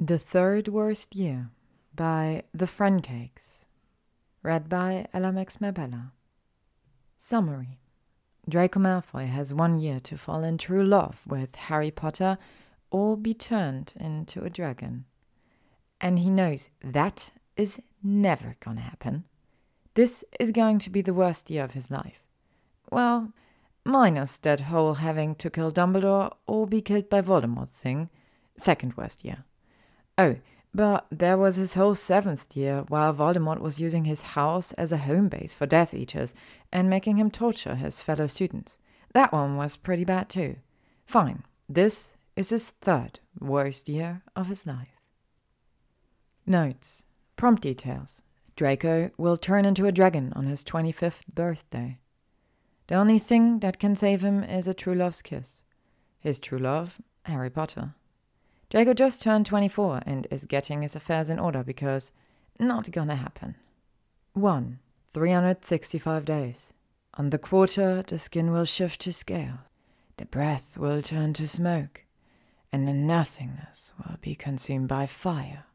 The Third Worst Year by The Cakes. Read by LMX Mabella. Summary Draco Malfoy has one year to fall in true love with Harry Potter or be turned into a dragon. And he knows that is never gonna happen. This is going to be the worst year of his life. Well, minus that whole having to kill Dumbledore or be killed by Voldemort thing. Second worst year. Oh, but there was his whole seventh year while Voldemort was using his house as a home base for Death Eaters and making him torture his fellow students. That one was pretty bad too. Fine, this is his third worst year of his life. Notes Prompt details Draco will turn into a dragon on his 25th birthday. The only thing that can save him is a true love's kiss. His true love, Harry Potter. Draco just turned 24 and is getting his affairs in order because not gonna happen. 1. 365 days. On the quarter, the skin will shift to scales, the breath will turn to smoke, and the nothingness will be consumed by fire.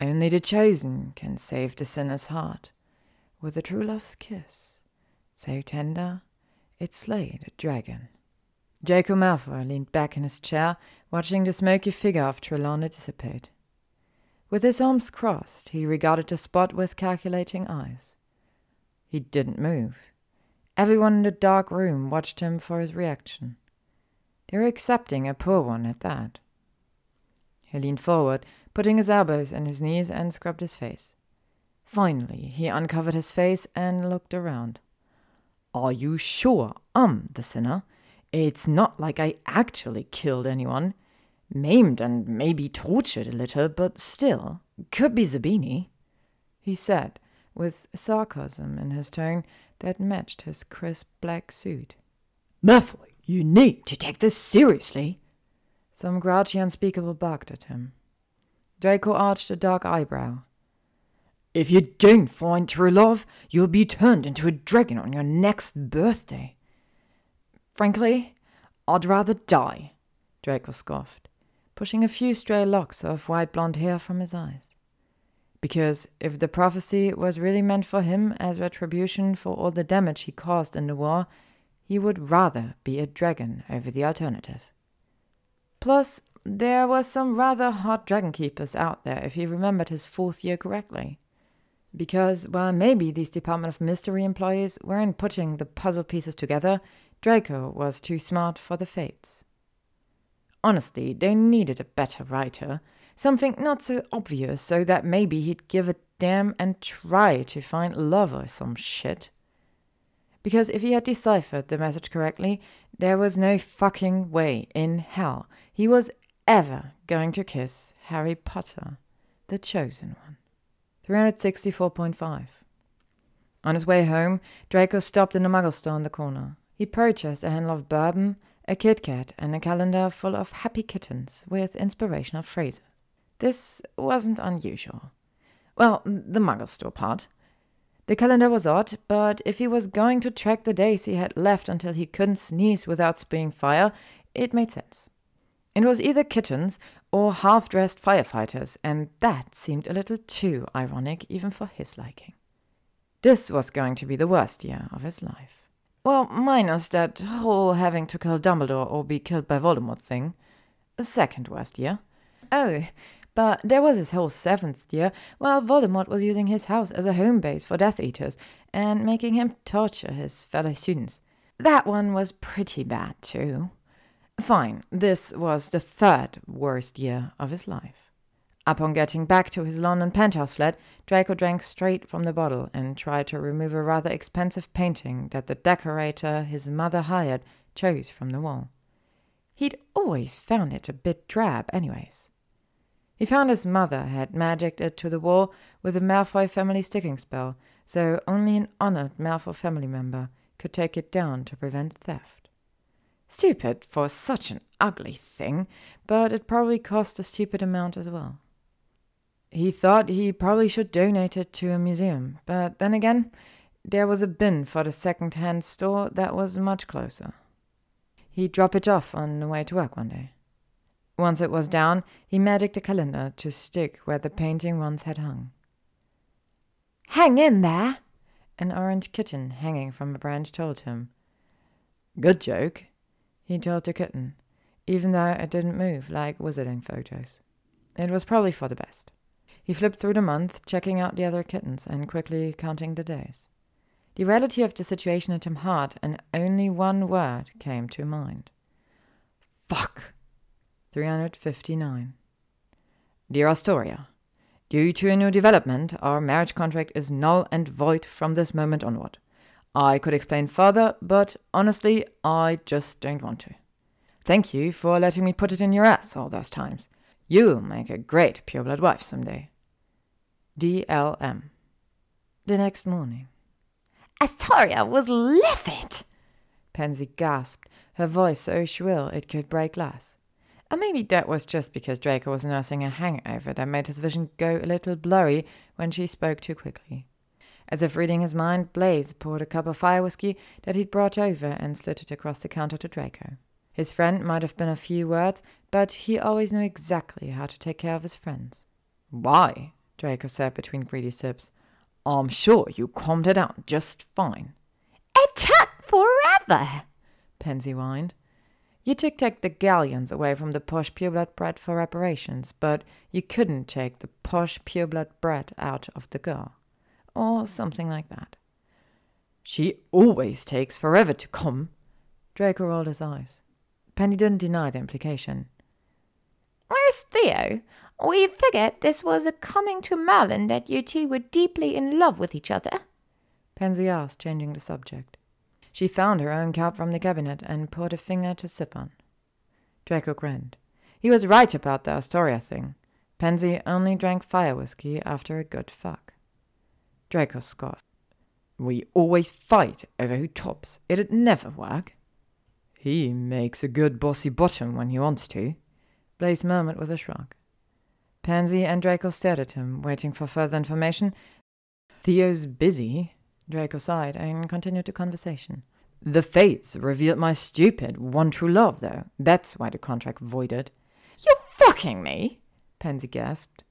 Only the chosen can save the sinner's heart with a true love's kiss, so tender it slayed a dragon. Draco Malfoy leaned back in his chair, watching the smoky figure of Trelawney dissipate. With his arms crossed, he regarded the spot with calculating eyes. He didn't move. Everyone in the dark room watched him for his reaction. They were accepting a poor one at that. He leaned forward, putting his elbows on his knees, and scrubbed his face. Finally, he uncovered his face and looked around. Are you sure I'm the sinner? It's not like I actually killed anyone. Maimed and maybe tortured a little, but still, could be Zabini, he said, with sarcasm in his tone that matched his crisp black suit. Malfoy, you need to take this seriously. Some grouchy unspeakable barked at him. Draco arched a dark eyebrow. If you don't find true love, you'll be turned into a dragon on your next birthday. Frankly, I'd rather die, Draco scoffed, pushing a few stray locks of white blonde hair from his eyes. Because if the prophecy was really meant for him as retribution for all the damage he caused in the war, he would rather be a dragon over the alternative. Plus, there were some rather hot dragon keepers out there if he remembered his fourth year correctly. Because, while maybe these Department of Mystery employees weren't putting the puzzle pieces together, Draco was too smart for the fates. Honestly, they needed a better writer, something not so obvious so that maybe he'd give a damn and try to find love or some shit. Because if he had deciphered the message correctly, there was no fucking way in hell he was ever going to kiss Harry Potter, the chosen one. 364.5. On his way home, Draco stopped in a muggle store on the corner. He purchased a handle of bourbon, a Kit Kat, and a calendar full of happy kittens with inspirational phrases. This wasn't unusual. Well, the muggle store part. The calendar was odd, but if he was going to track the days he had left until he couldn't sneeze without spewing fire, it made sense. It was either kittens or half dressed firefighters, and that seemed a little too ironic even for his liking. This was going to be the worst year of his life. Well, minus that whole having to kill Dumbledore or be killed by Voldemort thing. Second worst year. Oh, but there was his whole seventh year while Voldemort was using his house as a home base for Death Eaters and making him torture his fellow students. That one was pretty bad, too. Fine, this was the third worst year of his life. Upon getting back to his London penthouse flat, Draco drank straight from the bottle and tried to remove a rather expensive painting that the decorator his mother hired chose from the wall. He'd always found it a bit drab, anyways. He found his mother had magicked it to the wall with a Malfoy family sticking spell, so only an honored Malfoy family member could take it down to prevent theft. Stupid for such an ugly thing, but it probably cost a stupid amount as well. He thought he probably should donate it to a museum, but then again, there was a bin for the second hand store that was much closer. He'd drop it off on the way to work one day. Once it was down, he magicked a calendar to stick where the painting once had hung. Hang in there! An orange kitten hanging from a branch told him. Good joke, he told the kitten, even though it didn't move like wizarding photos. It was probably for the best. He flipped through the month, checking out the other kittens and quickly counting the days. The reality of the situation hit him hard, and only one word came to mind. Fuck! 359. Dear Astoria, Due to a new development, our marriage contract is null and void from this moment onward. I could explain further, but honestly, I just don't want to. Thank you for letting me put it in your ass all those times. You'll make a great pureblood wife someday. DLM. The next morning. Astoria was livid! Pansy gasped, her voice so shrill it could break glass. And maybe that was just because Draco was nursing a hangover that made his vision go a little blurry when she spoke too quickly. As if reading his mind, Blaise poured a cup of fire whiskey that he'd brought over and slid it across the counter to Draco. His friend might have been a few words, but he always knew exactly how to take care of his friends. Why? Draco said between greedy sips. I'm sure you calmed it down just fine. It took forever, Pansy whined. You took take the galleons away from the posh pureblood bred for reparations, but you couldn't take the posh pureblood bred out of the girl. Or something like that. She always takes forever to come. Draco rolled his eyes. Penny didn't deny the implication. Where's Theo? We figured this was a coming to Merlin that you two were deeply in love with each other. Pansy asked, changing the subject. She found her own cup from the cabinet and put a finger to sip on. Draco grinned. He was right about the Astoria thing. Pansy only drank fire whiskey after a good fuck. Draco scoffed. We always fight over who tops. It'd never work. He makes a good bossy bottom when he wants to, Blaise murmured with a shrug. Pansy and Draco stared at him, waiting for further information. Theo's busy, Draco sighed and continued the conversation. The fates revealed my stupid one true love, though. That's why the contract voided. You're fucking me? Pansy gasped.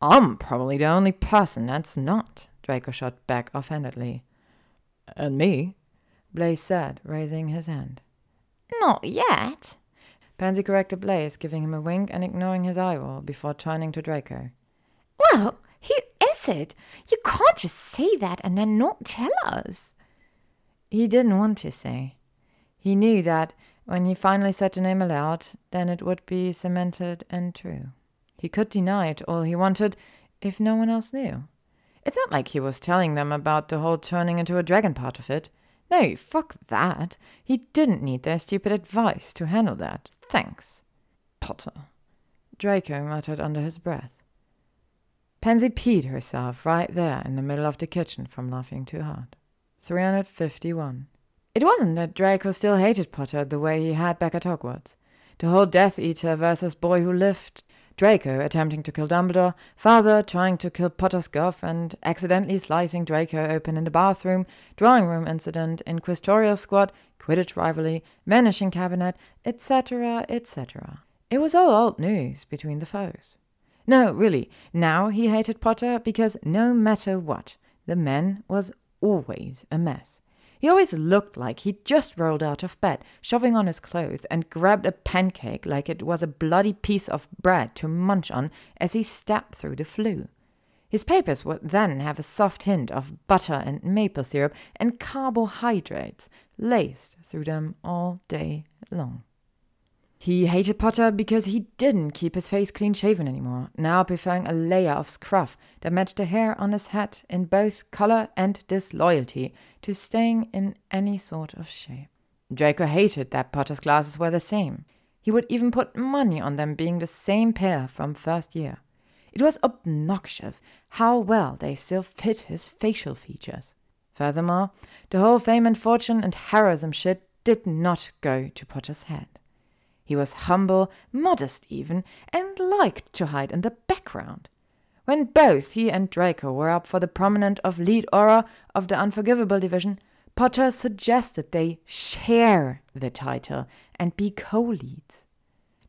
I'm probably the only person that's not, Draco shot back offhandedly. And me? Blaise said, raising his hand. Not yet. Pansy corrected Blaise, giving him a wink and ignoring his eye roll before turning to Draco. Well, who is it? You can't just say that and then not tell us. He didn't want to say. He knew that when he finally said the name aloud, then it would be cemented and true. He could deny it all he wanted if no one else knew. It's not like he was telling them about the whole turning into a dragon part of it. No, fuck that. He didn't need their stupid advice to handle that. Thanks. Potter. Draco muttered under his breath. Pansy peed herself right there in the middle of the kitchen from laughing too hard. 351. It wasn't that Draco still hated Potter the way he had back at Hogwarts. The whole Death Eater versus Boy Who Lived, Draco attempting to kill Dumbledore, father trying to kill Potter's girlfriend, accidentally slicing Draco open in the bathroom, drawing room incident, inquisitorial squad, Quidditch rivalry, vanishing cabinet, etc., etc. It was all old news between the foes. No, really, now he hated Potter because no matter what, the man was always a mess. He always looked like he'd just rolled out of bed, shoving on his clothes, and grabbed a pancake like it was a bloody piece of bread to munch on as he stepped through the Floo. His papers would then have a soft hint of butter and maple syrup and carbohydrates laced through them all day long. He hated Potter because he didn't keep his face clean shaven anymore, now preferring a layer of scruff that matched the hair on his head in both color and disloyalty to staying in any sort of shape. Draco hated that Potter's glasses were the same. He would even put money on them being the same pair from first year. It was obnoxious how well they still fit his facial features. Furthermore, the whole fame and fortune and heroism shit did not go to Potter's head. He was humble, modest even, and liked to hide in the background. When both he and Draco were up for the prominent of lead Auror of the Unforgivable division, Potter suggested they share the title and be co leads.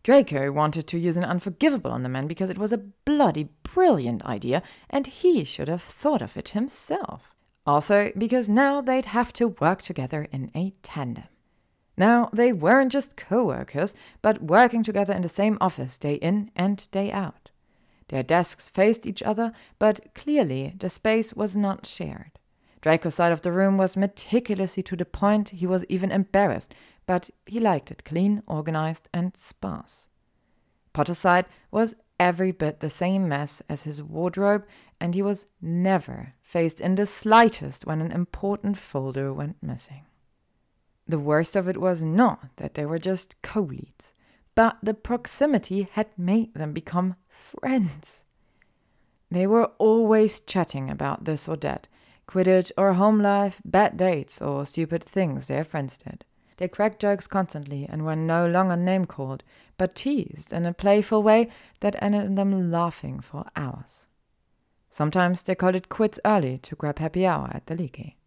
Draco wanted to use an unforgivable on the man because it was a bloody brilliant idea and he should have thought of it himself. Also, because now they'd have to work together in a tandem. Now, they weren't just co workers, but working together in the same office day in and day out. Their desks faced each other, but clearly the space was not shared. Draco's side of the room was meticulously to the point he was even embarrassed, but he liked it clean, organized, and sparse. Potter's side was every bit the same mess as his wardrobe, and he was never faced in the slightest when an important folder went missing. The worst of it was not that they were just co leads, but the proximity had made them become friends. They were always chatting about this or that Quidditch or home life, bad dates, or stupid things their friends did. They cracked jokes constantly and were no longer name called, but teased in a playful way that ended in them laughing for hours. Sometimes they called it quits early to grab happy hour at the leaky.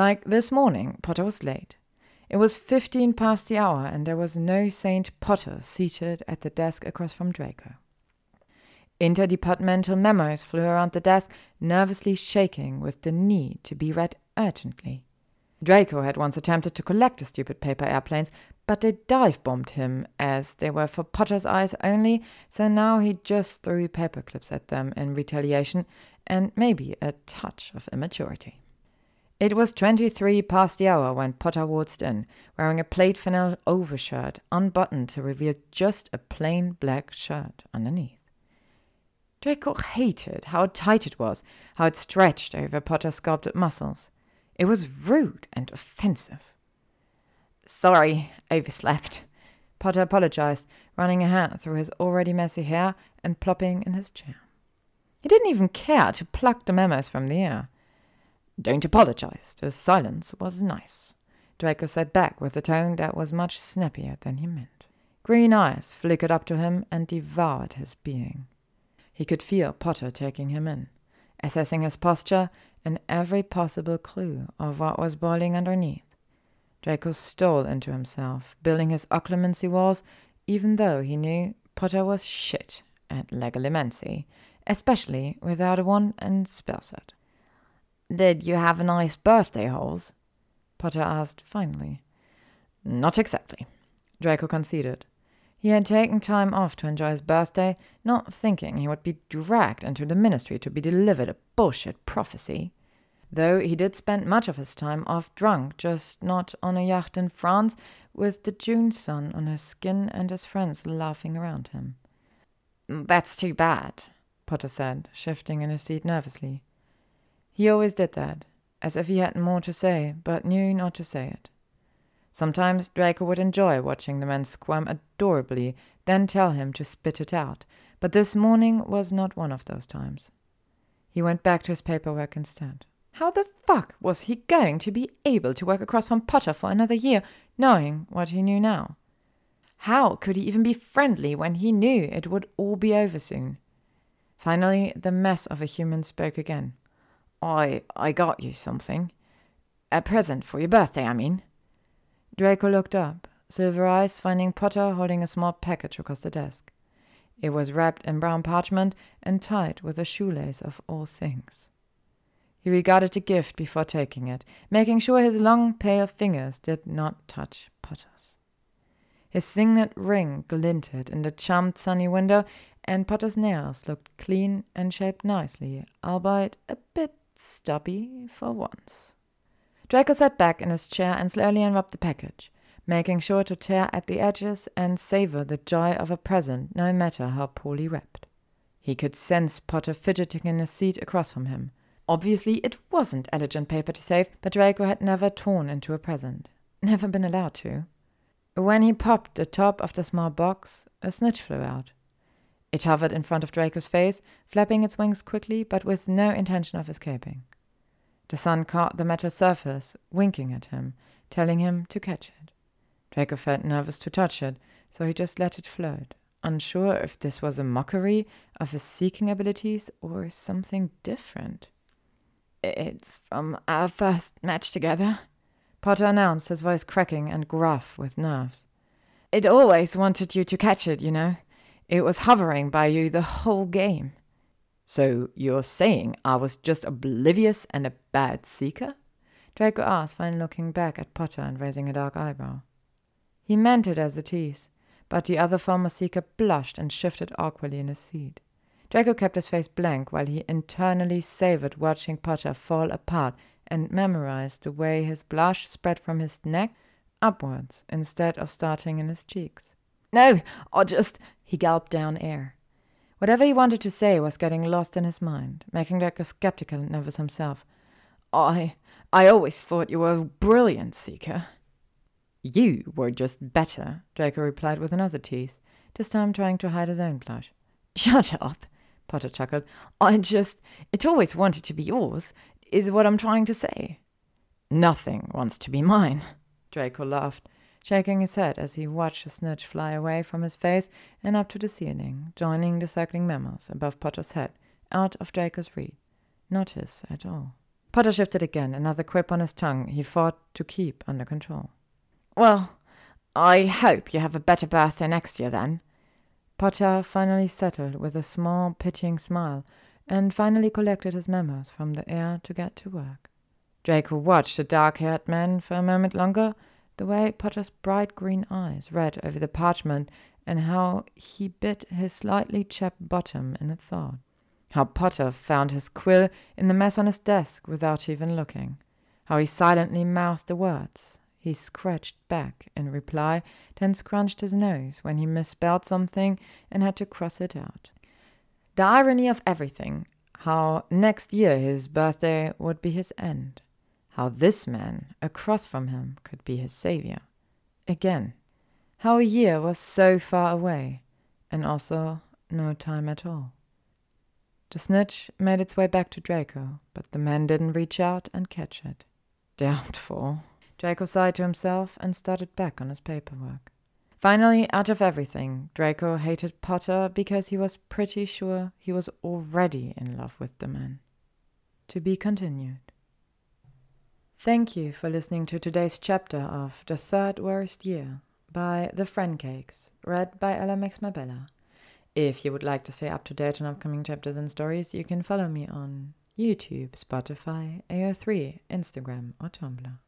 Like this morning, Potter was late. It was fifteen past the hour, and there was no Saint Potter seated at the desk across from Draco. Interdepartmental memos flew around the desk, nervously shaking with the need to be read urgently. Draco had once attempted to collect the stupid paper airplanes, but they dive bombed him as they were for Potter's eyes only, so now he just threw paper clips at them in retaliation and maybe a touch of immaturity. It was twenty three past the hour when Potter waltzed in, wearing a plaid flannel overshirt, unbuttoned to reveal just a plain black shirt underneath. Draco hated how tight it was, how it stretched over Potter's sculpted muscles. It was rude and offensive. Sorry, overslept. Potter apologized, running a hand through his already messy hair and plopping in his chair. He didn't even care to pluck the memos from the air. Don't apologize. The silence was nice. Draco said back with a tone that was much snappier than he meant. Green eyes flickered up to him and devoured his being. He could feel Potter taking him in, assessing his posture and every possible clue of what was boiling underneath. Draco stole into himself, building his occlumency walls, even though he knew Potter was shit at legilimency, especially without a wand and spell set. Did you have a nice birthday, Holes? Potter asked finally. Not exactly, Draco conceded. He had taken time off to enjoy his birthday, not thinking he would be dragged into the ministry to be delivered a bullshit prophecy. Though he did spend much of his time off drunk, just not on a yacht in France, with the June sun on his skin and his friends laughing around him. That's too bad, Potter said, shifting in his seat nervously. He always did that, as if he had more to say, but knew not to say it. Sometimes Draco would enjoy watching the man squirm adorably, then tell him to spit it out, but this morning was not one of those times. He went back to his paperwork instead. How the fuck was he going to be able to work across from Potter for another year, knowing what he knew now? How could he even be friendly when he knew it would all be over soon? Finally, the mess of a human spoke again. I I got you something. A present for your birthday, I mean. Draco looked up, silver eyes finding Potter holding a small package across the desk. It was wrapped in brown parchment and tied with a shoelace of all things. He regarded the gift before taking it, making sure his long, pale fingers did not touch Potter's. His signet ring glinted in the charmed sunny window, and Potter's nails looked clean and shaped nicely, albeit a bit stubby for once. Draco sat back in his chair and slowly unwrapped the package, making sure to tear at the edges and savor the joy of a present, no matter how poorly wrapped. He could sense Potter fidgeting in his seat across from him. Obviously, it wasn't elegant paper to save, but Draco had never torn into a present. Never been allowed to. When he popped the top of the small box, a snitch flew out. It hovered in front of Draco's face, flapping its wings quickly, but with no intention of escaping. The sun caught the metal surface, winking at him, telling him to catch it. Draco felt nervous to touch it, so he just let it float, unsure if this was a mockery of his seeking abilities or something different. It's from our first match together, Potter announced, his voice cracking and gruff with nerves. it always wanted you to catch it, you know. It was hovering by you the whole game. So you're saying I was just oblivious and a bad seeker? Draco asked, finally looking back at Potter and raising a dark eyebrow. He meant it as a tease, but the other former seeker blushed and shifted awkwardly in his seat. Draco kept his face blank while he internally savored watching Potter fall apart and memorized the way his blush spread from his neck upwards instead of starting in his cheeks. No, I just. He gulped down air. Whatever he wanted to say was getting lost in his mind, making Draco skeptical and nervous himself. I. I always thought you were a brilliant seeker. You were just better, Draco replied with another tease, this time trying to hide his own blush. Shut up, Potter chuckled. I just. It always wanted to be yours, is what I'm trying to say. Nothing wants to be mine, Draco laughed, shaking his head as he watched the snitch fly away from his face and up to the ceiling, joining the circling mammals above Potter's head, out of Draco's reach. Not his at all. Potter shifted again, another quip on his tongue he fought to keep under control. Well, I hope you have a better birthday next year then. Potter finally settled with a small, pitying smile and finally collected his memos from the air to get to work. Draco watched the dark haired man for a moment longer, the way Potter's bright green eyes read over the parchment and how he bit his slightly chapped bottom in a thought how Potter found his quill in the mess on his desk without even looking, how he silently mouthed the words. He scratched back in reply, then scrunched his nose when he misspelled something and had to cross it out. The irony of everything, how next year his birthday would be his end, how this man across from him could be his savior. Again, how a year was so far away, and also no time at all. The snitch made its way back to Draco, but the man didn't reach out and catch it. Doubtful. Draco sighed to himself and started back on his paperwork. Finally, out of everything, Draco hated Potter because he was pretty sure he was already in love with the man. To be continued. Thank you for listening to today's chapter of The Third Worst Year by TheFrancakes, read by Ella Max Mabella. If you would like to stay up to date on upcoming chapters and stories, you can follow me on YouTube, Spotify, AO3, Instagram, or Tumblr.